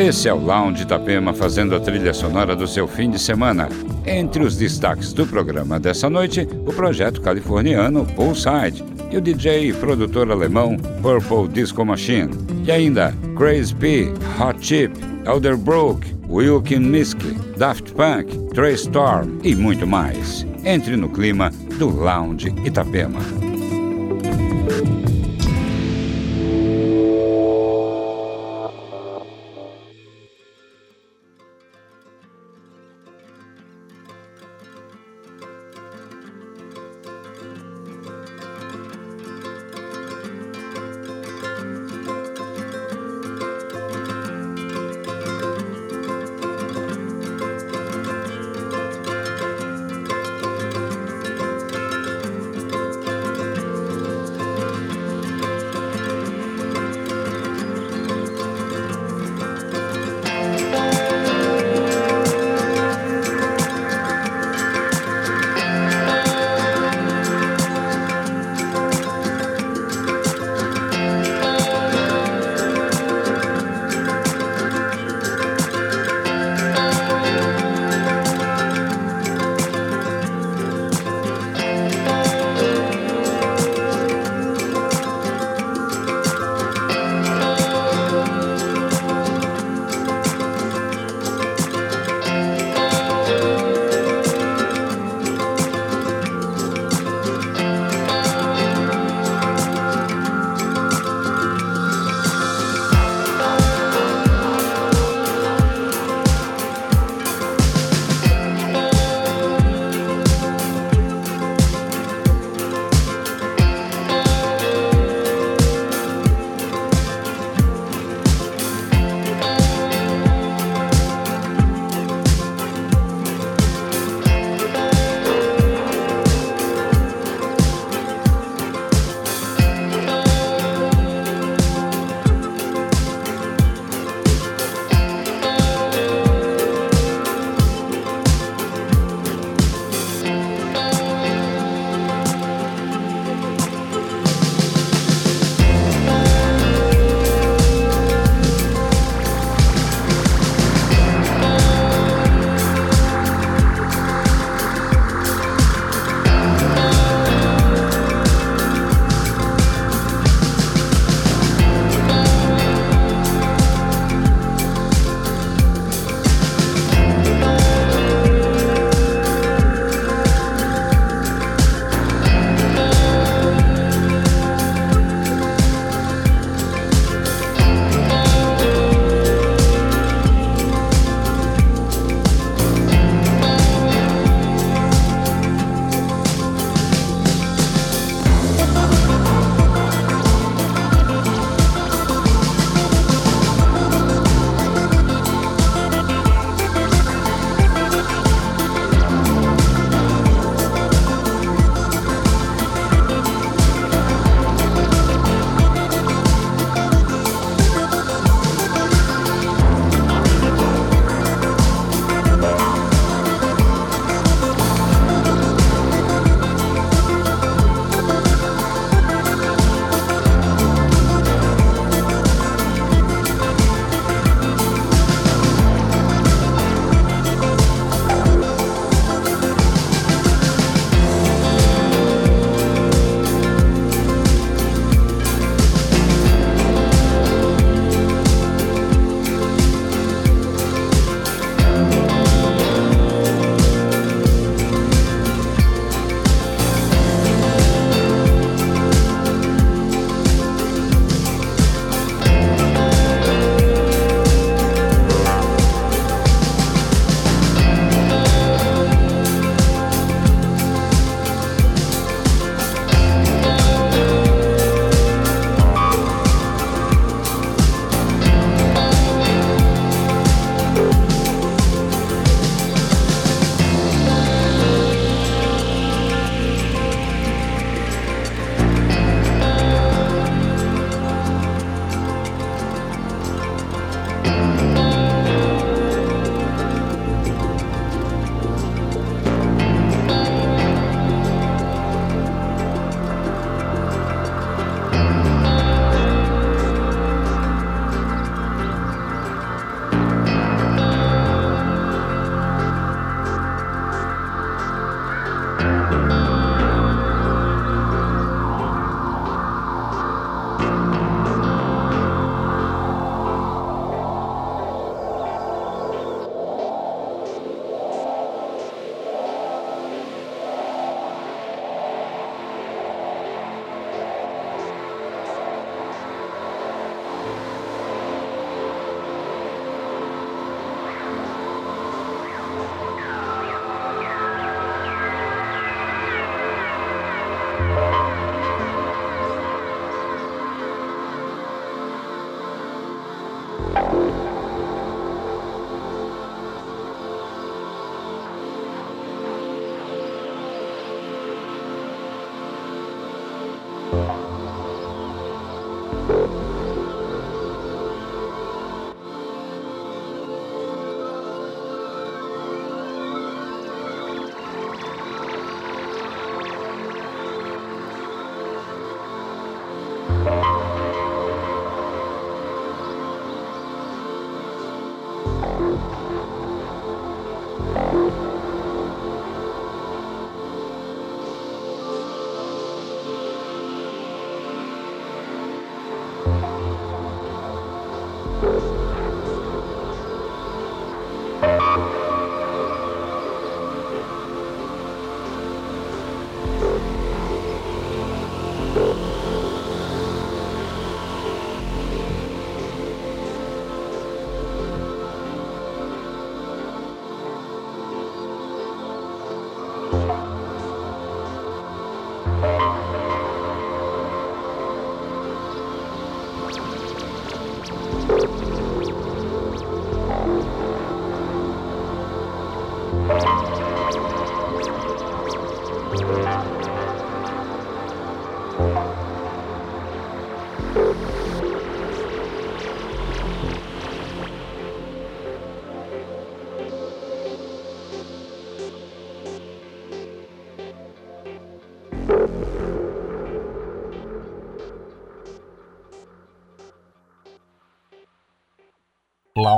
Esse é o Lounge Itapema fazendo a trilha sonora do seu fim de semana. Entre os destaques do programa dessa noite, o projeto californiano Poolside e o DJ e produtor alemão Purple Disco Machine. E ainda Crazy P, Hot Chip, Elderbrook, Wilkin Miski, Daft Punk, Trey Storm e muito mais. Entre no clima do Lounge Itapema.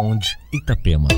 Lounge Itapema.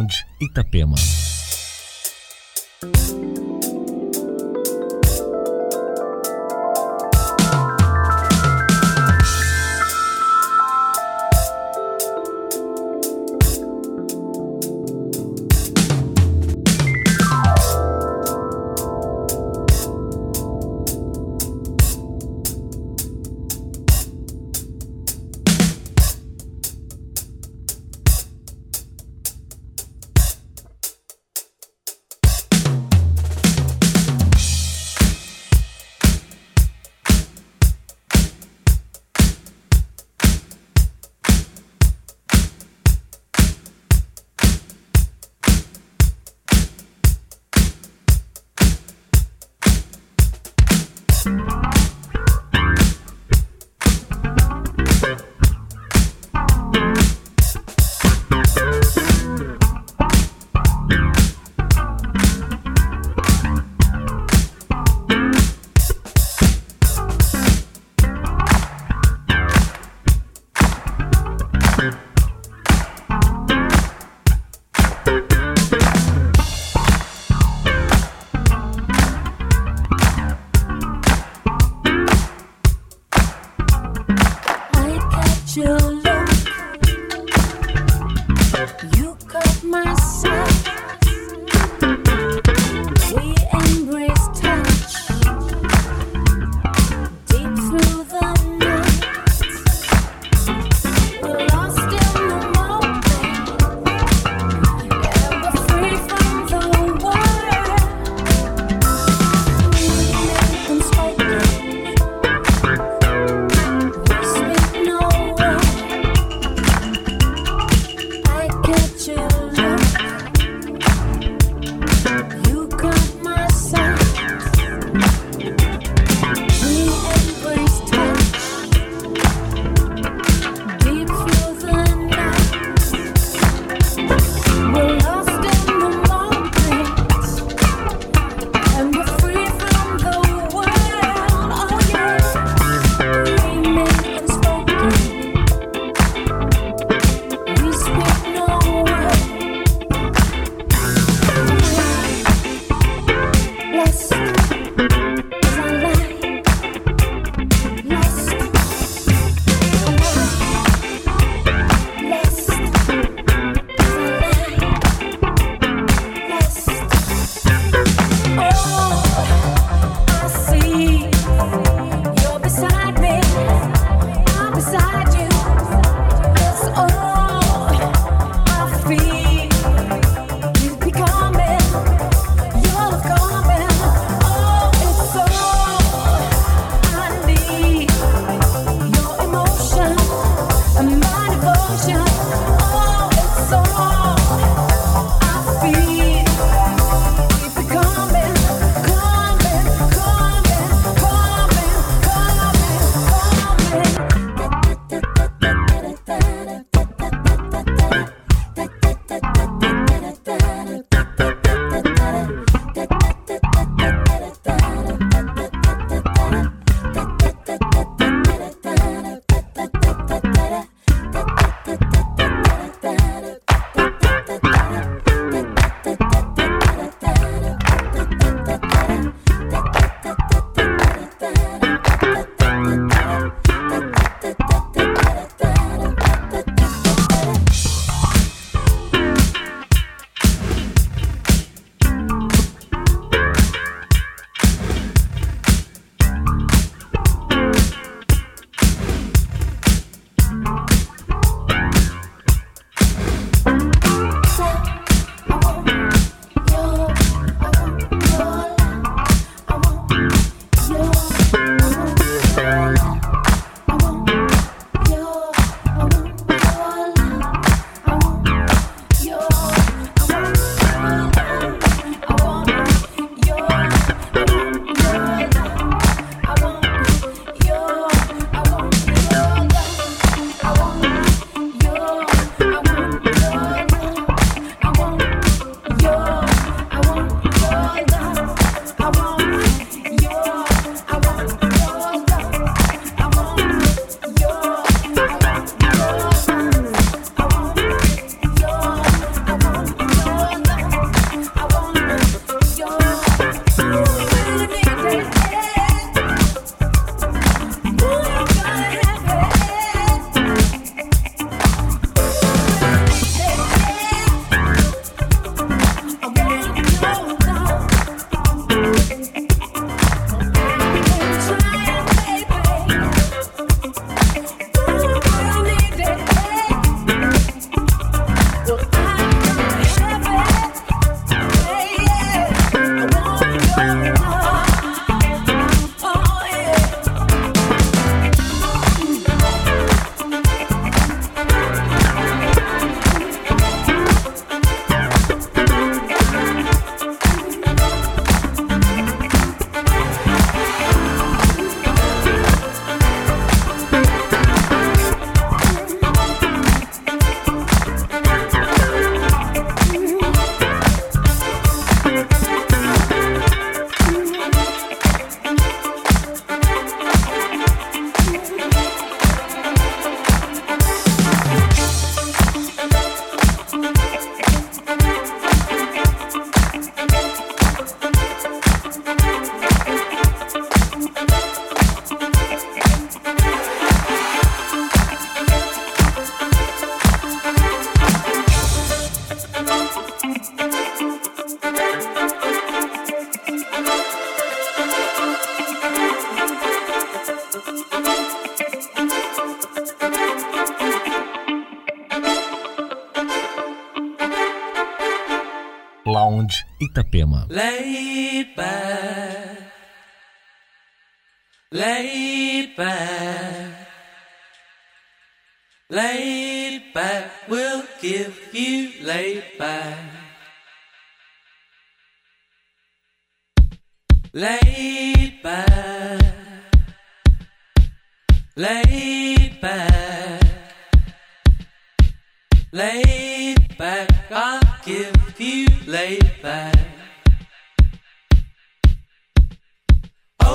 Lounge Itapema.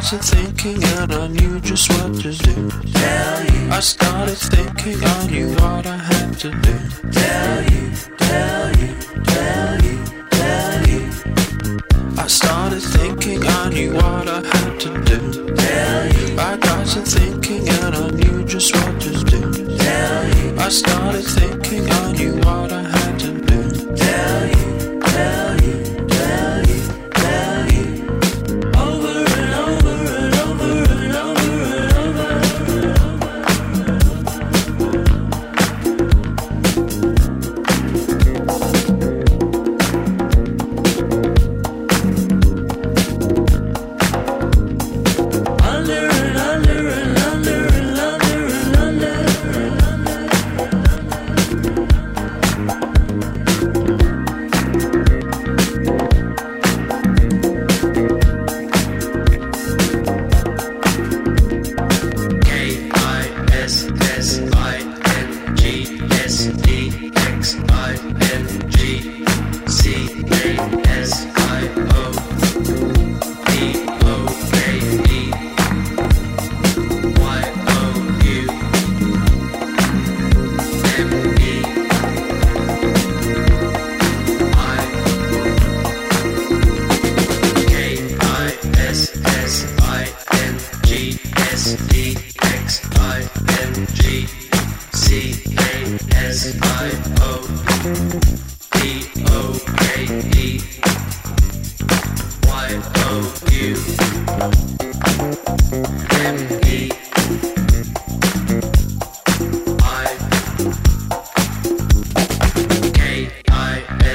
started thinking and I knew just what to do. Tell you. I started thinking I knew what I had to do. Tell you, tell you, tell you, tell you. I started thinking I knew what I had to do. Tell you. I got to thinking and I knew just what to do. Tell you. I started thinking I knew what I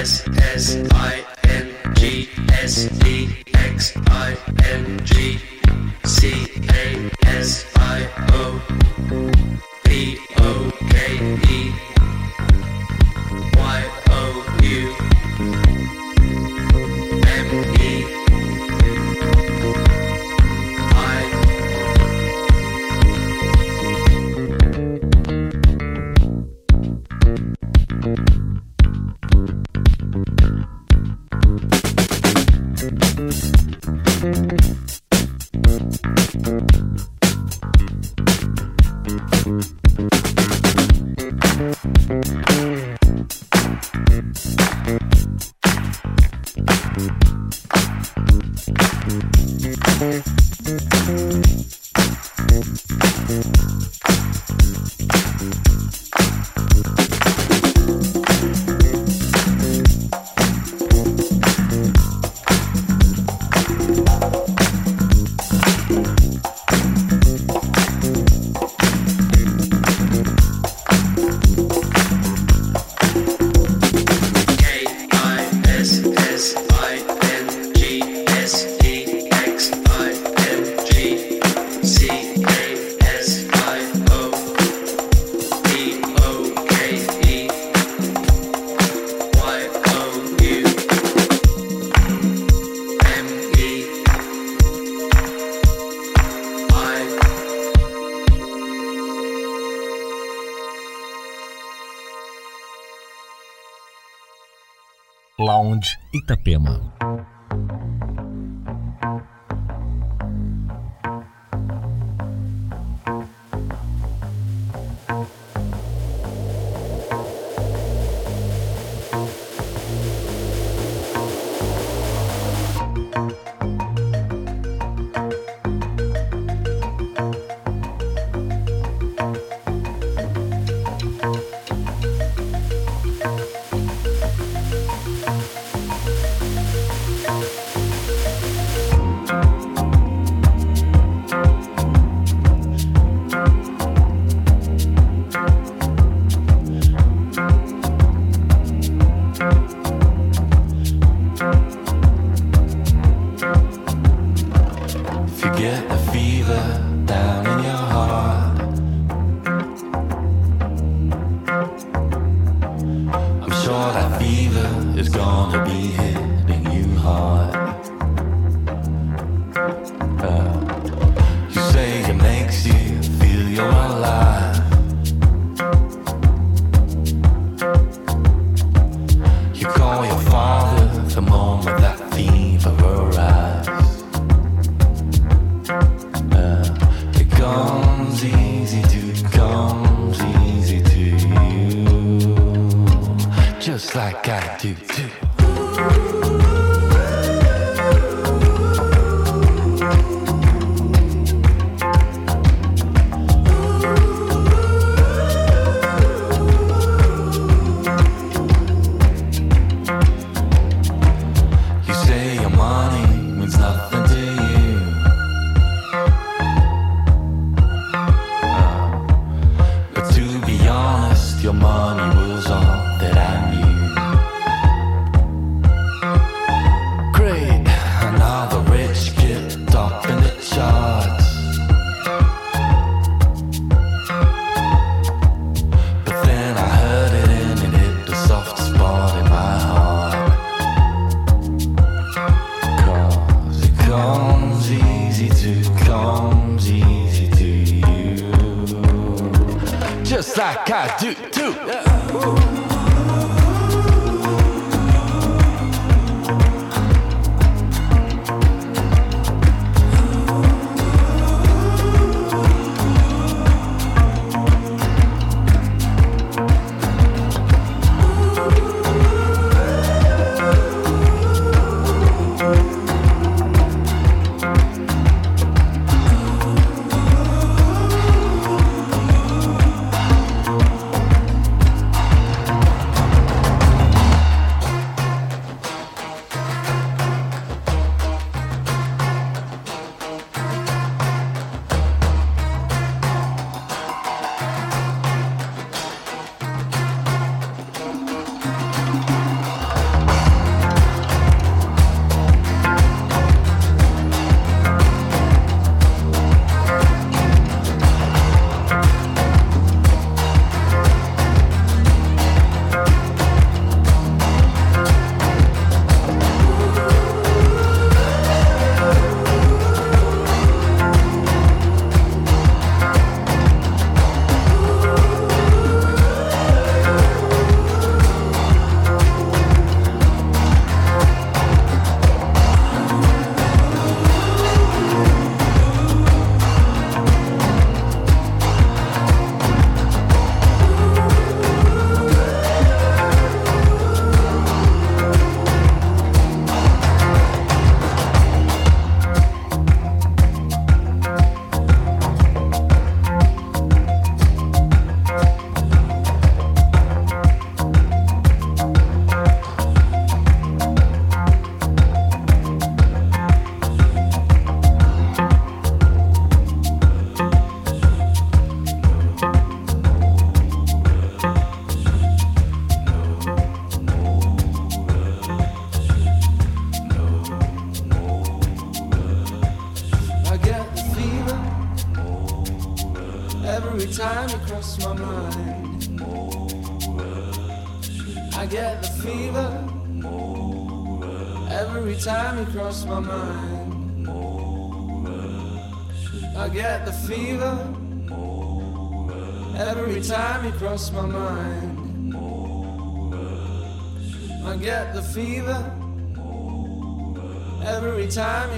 S S I N G S D X I N G C A S I O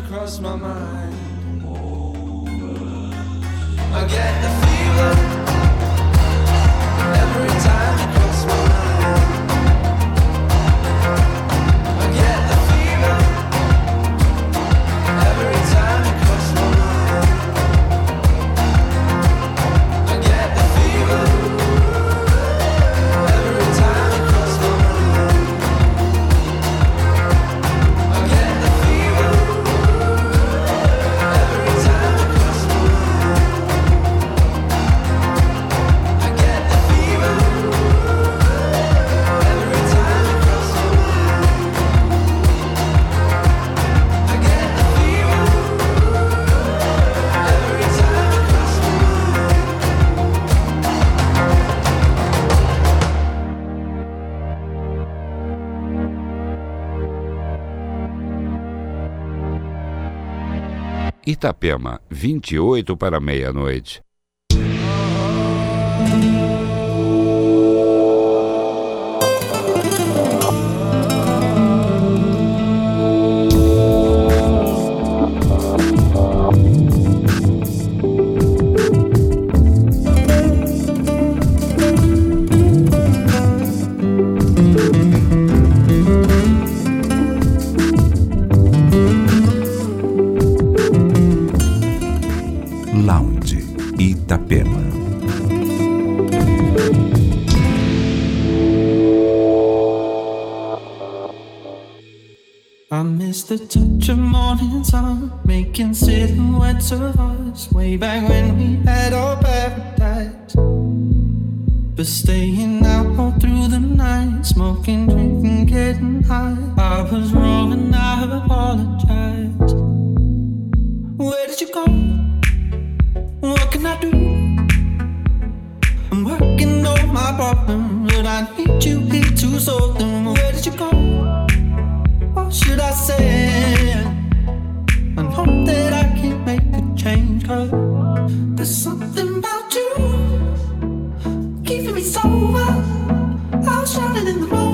Cross my mind. Itapema, 28 para meia-noite. Itapema. I miss the touch of morning sun, making silhouettes of us way back when we had our paradise. But staying out all through the night, smoking, drinking, getting high. I was wrong and I apologized. Where did you go? What can I do? my problem. When I need you here too so then where did you go? What should I say? I hope that I can make a change, cause there's something about you keeping me sober. I was drowning in the water.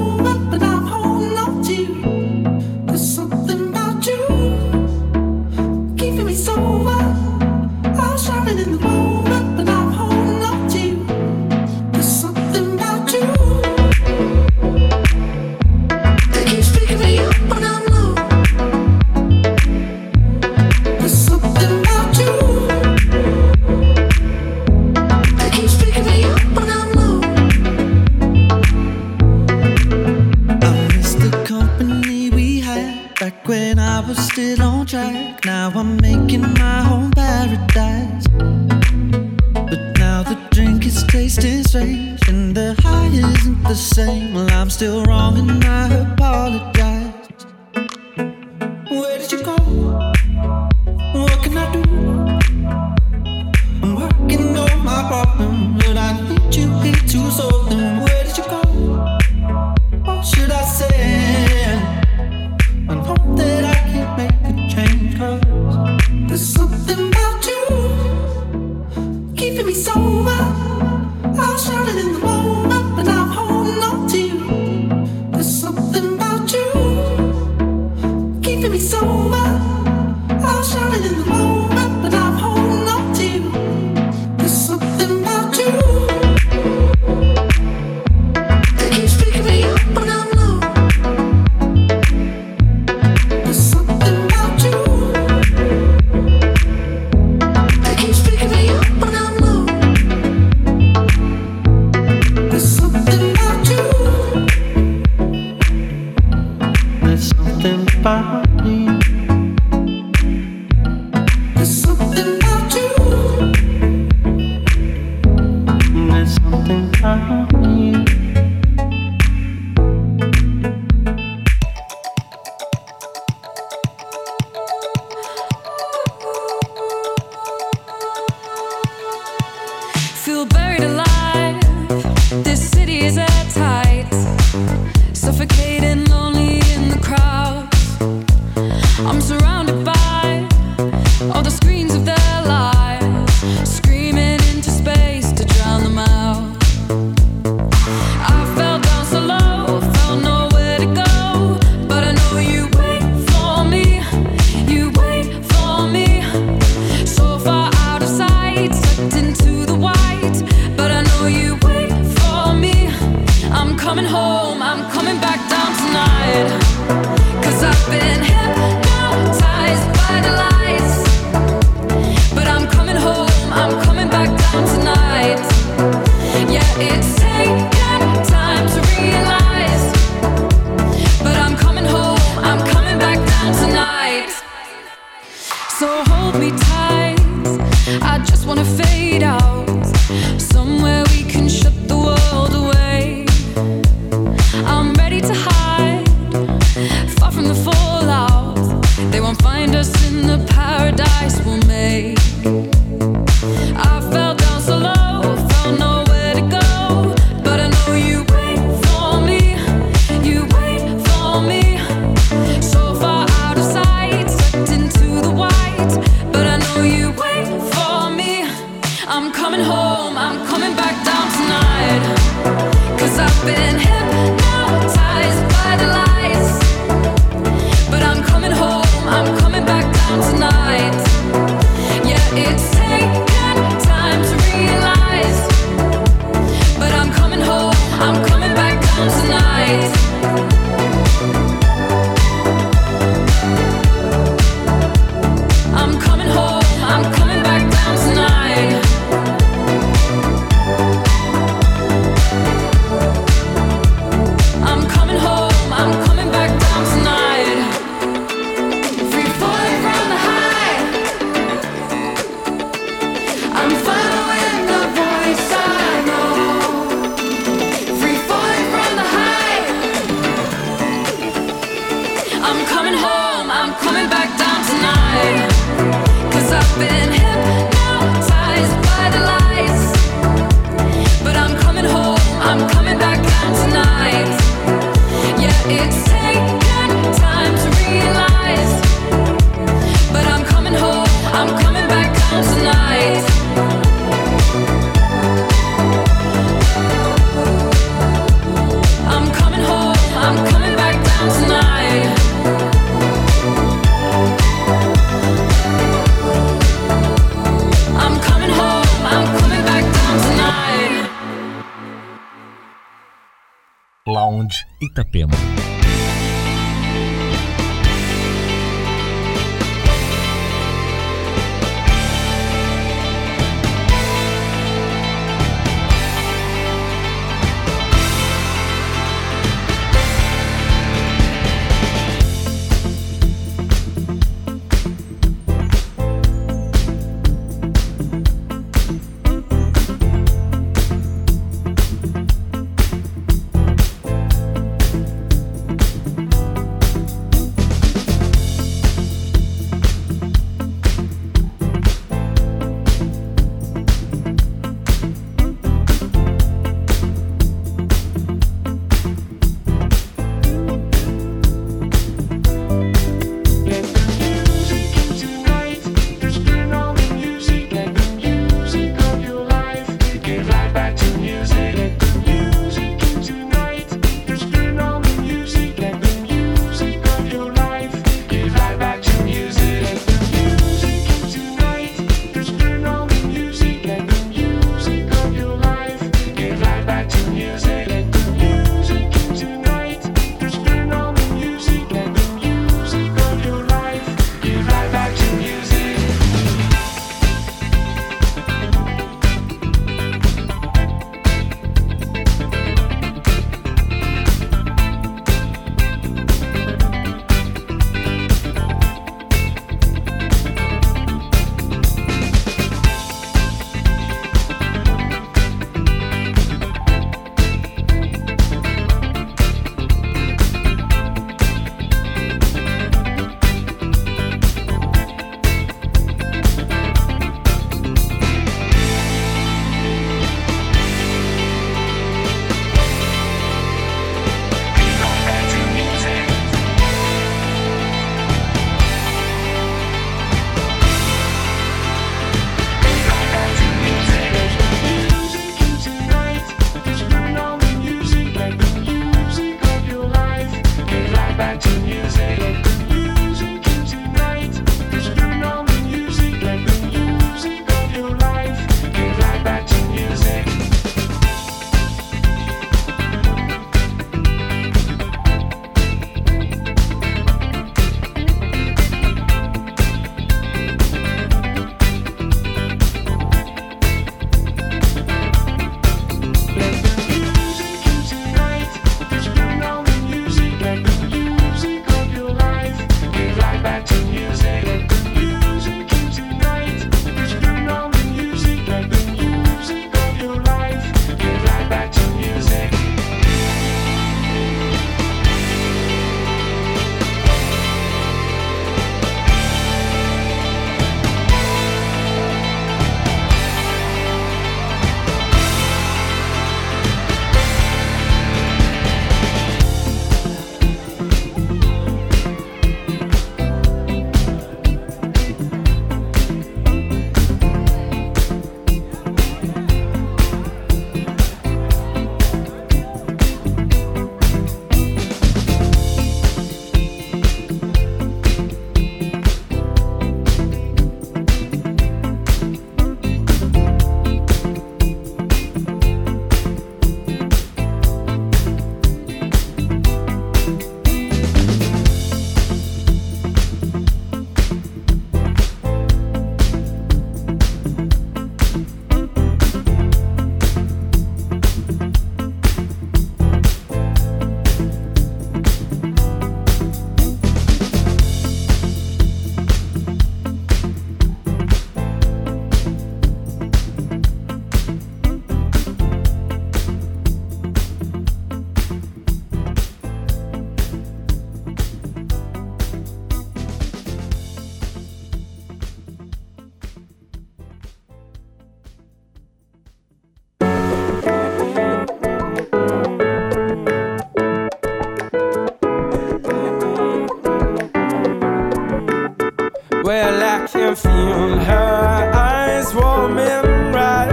her eyes warming right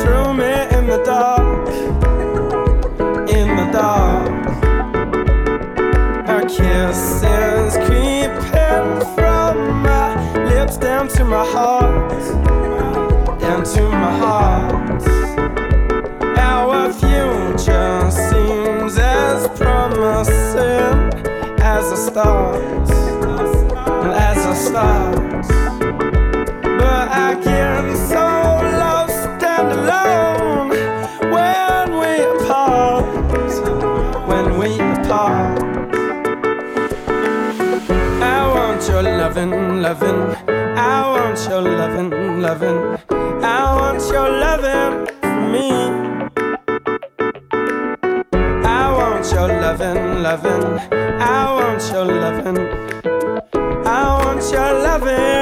through me in the dark, in the dark. Her kisses creeping from my lips down to my heart, down to my heart. Our future seems as promising as the stars, as the stars. loving, loving. I want your loving, loving. I want your loving for me. I want your loving, loving. I want your loving. I want your loving.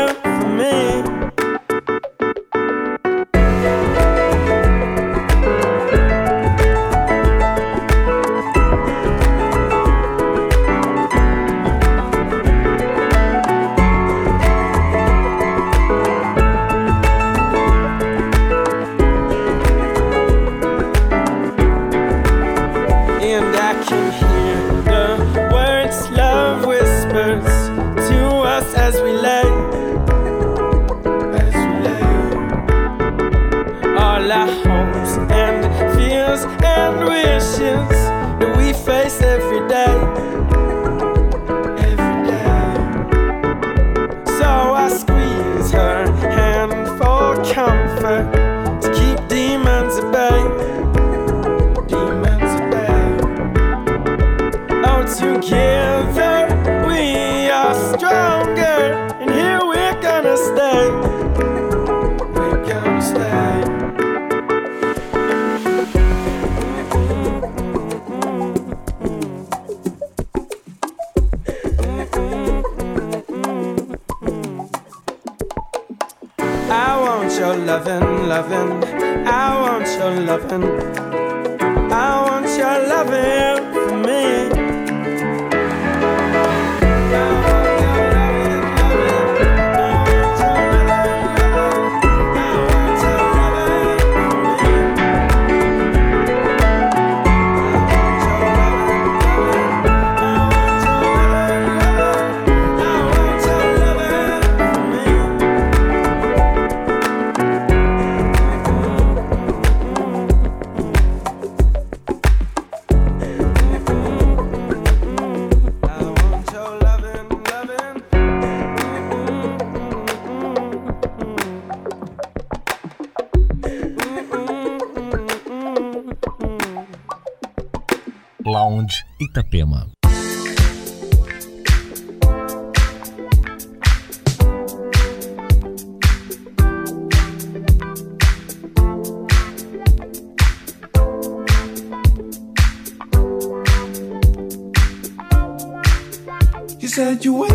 said you were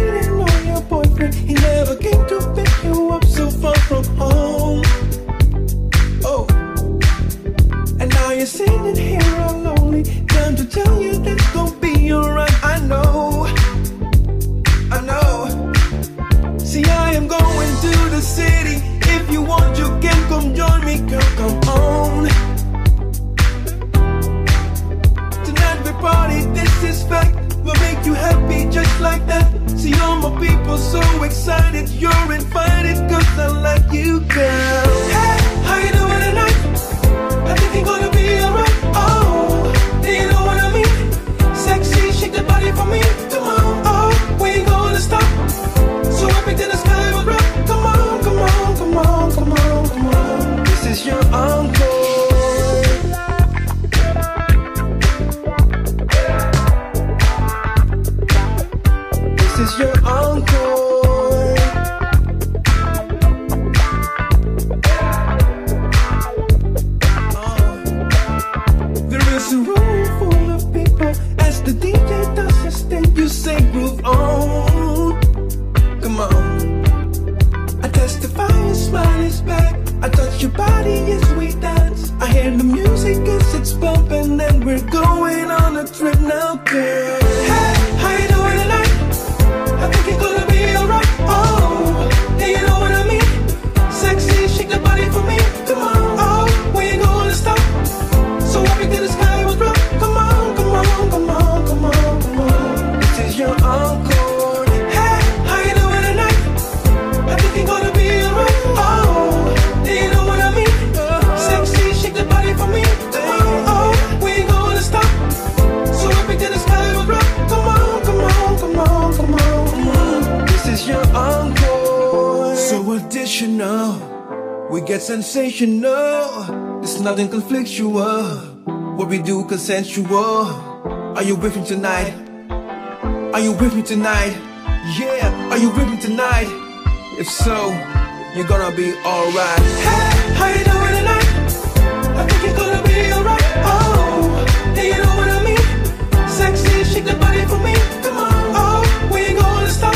sensual. Are you with me tonight? Are you with me tonight? Yeah, are you with me tonight? If so, you're gonna be alright. Hey, how you doing tonight? I think you're gonna be alright. Oh, yeah, you know what I mean? Sexy, shake the body for me. Come on, oh, we ain't gonna stop.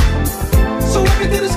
So everything is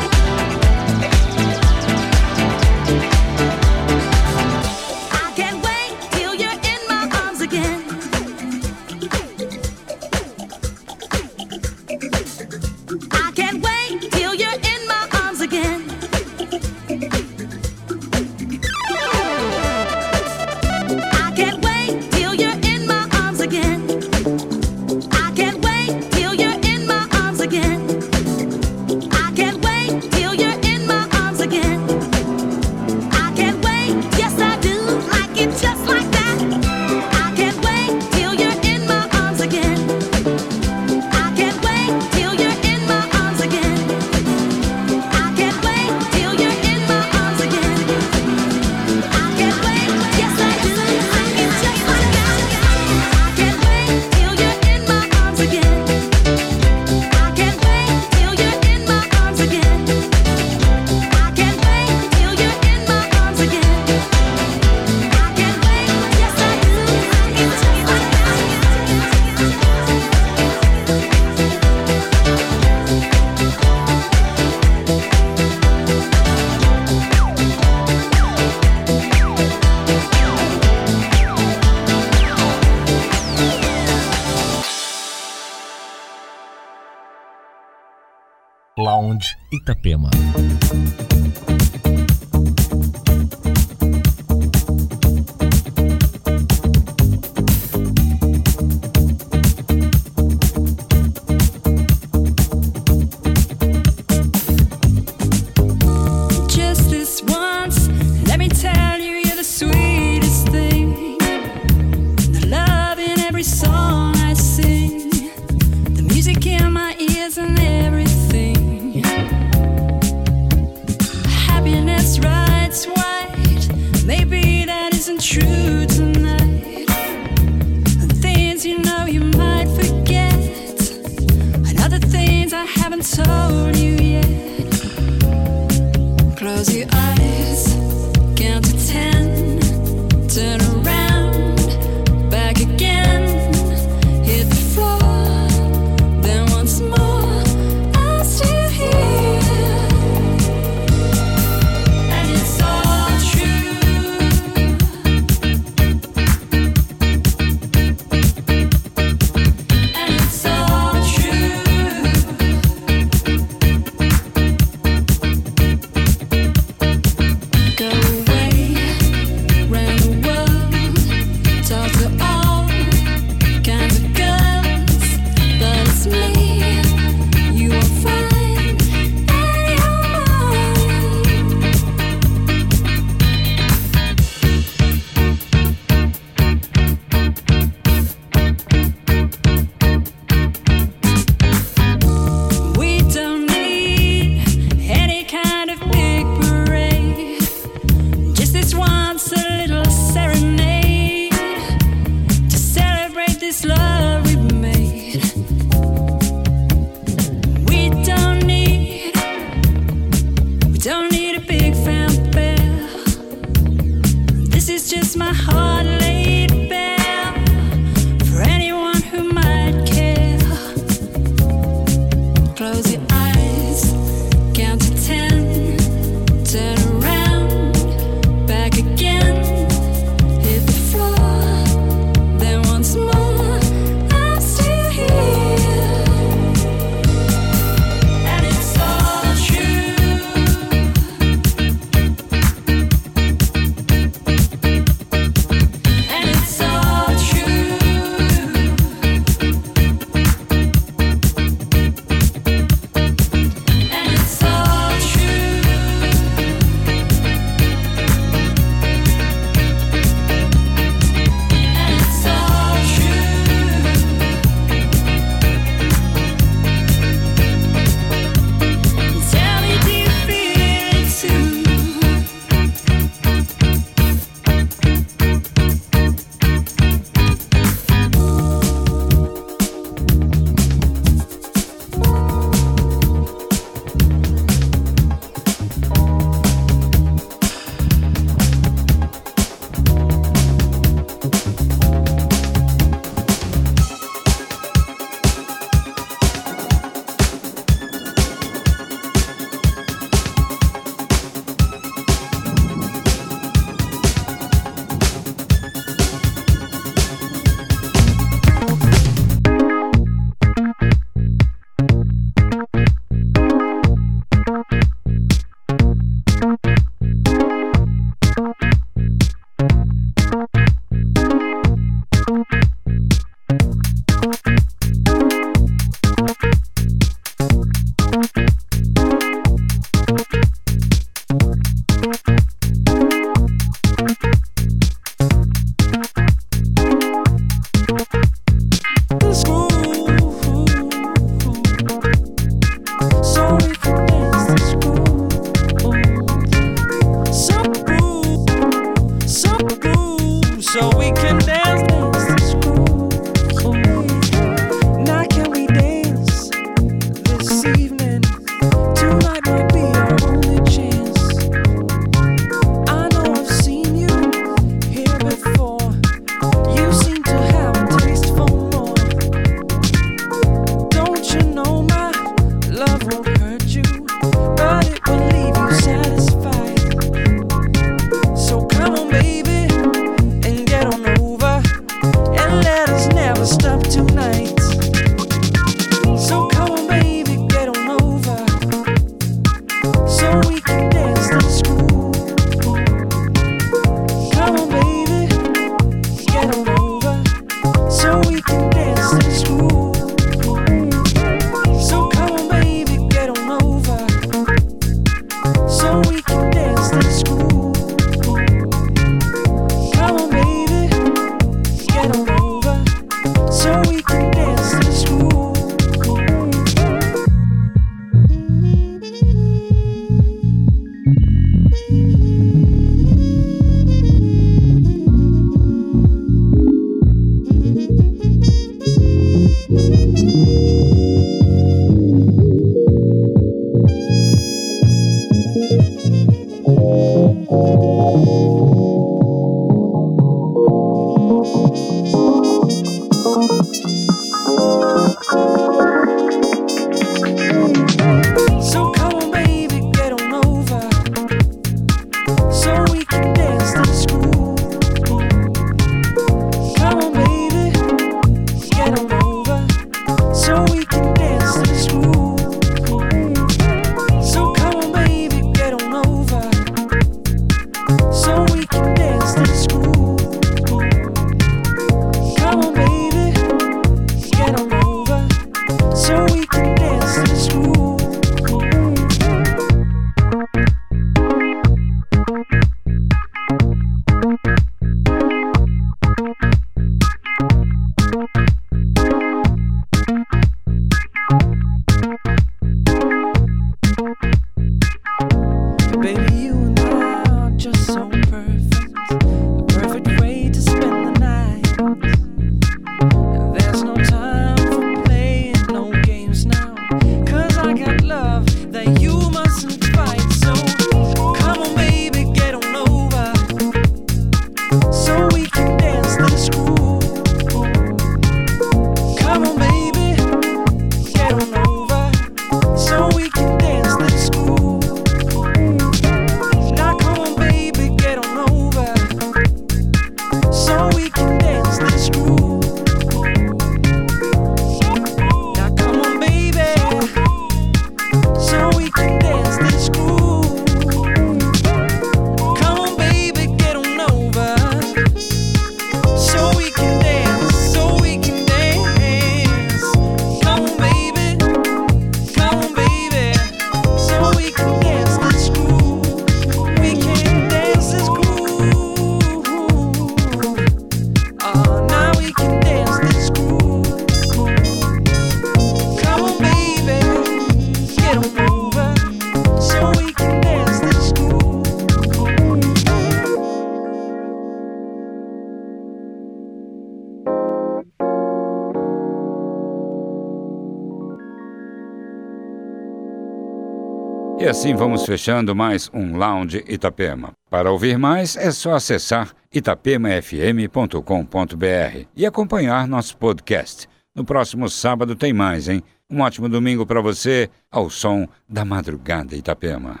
assim vamos fechando mais um Lounge Itapema. Para ouvir mais, é só acessar itapemafm.com.br e acompanhar nosso podcast. No próximo sábado tem mais, hein? Um ótimo domingo para você, ao som da madrugada Itapema.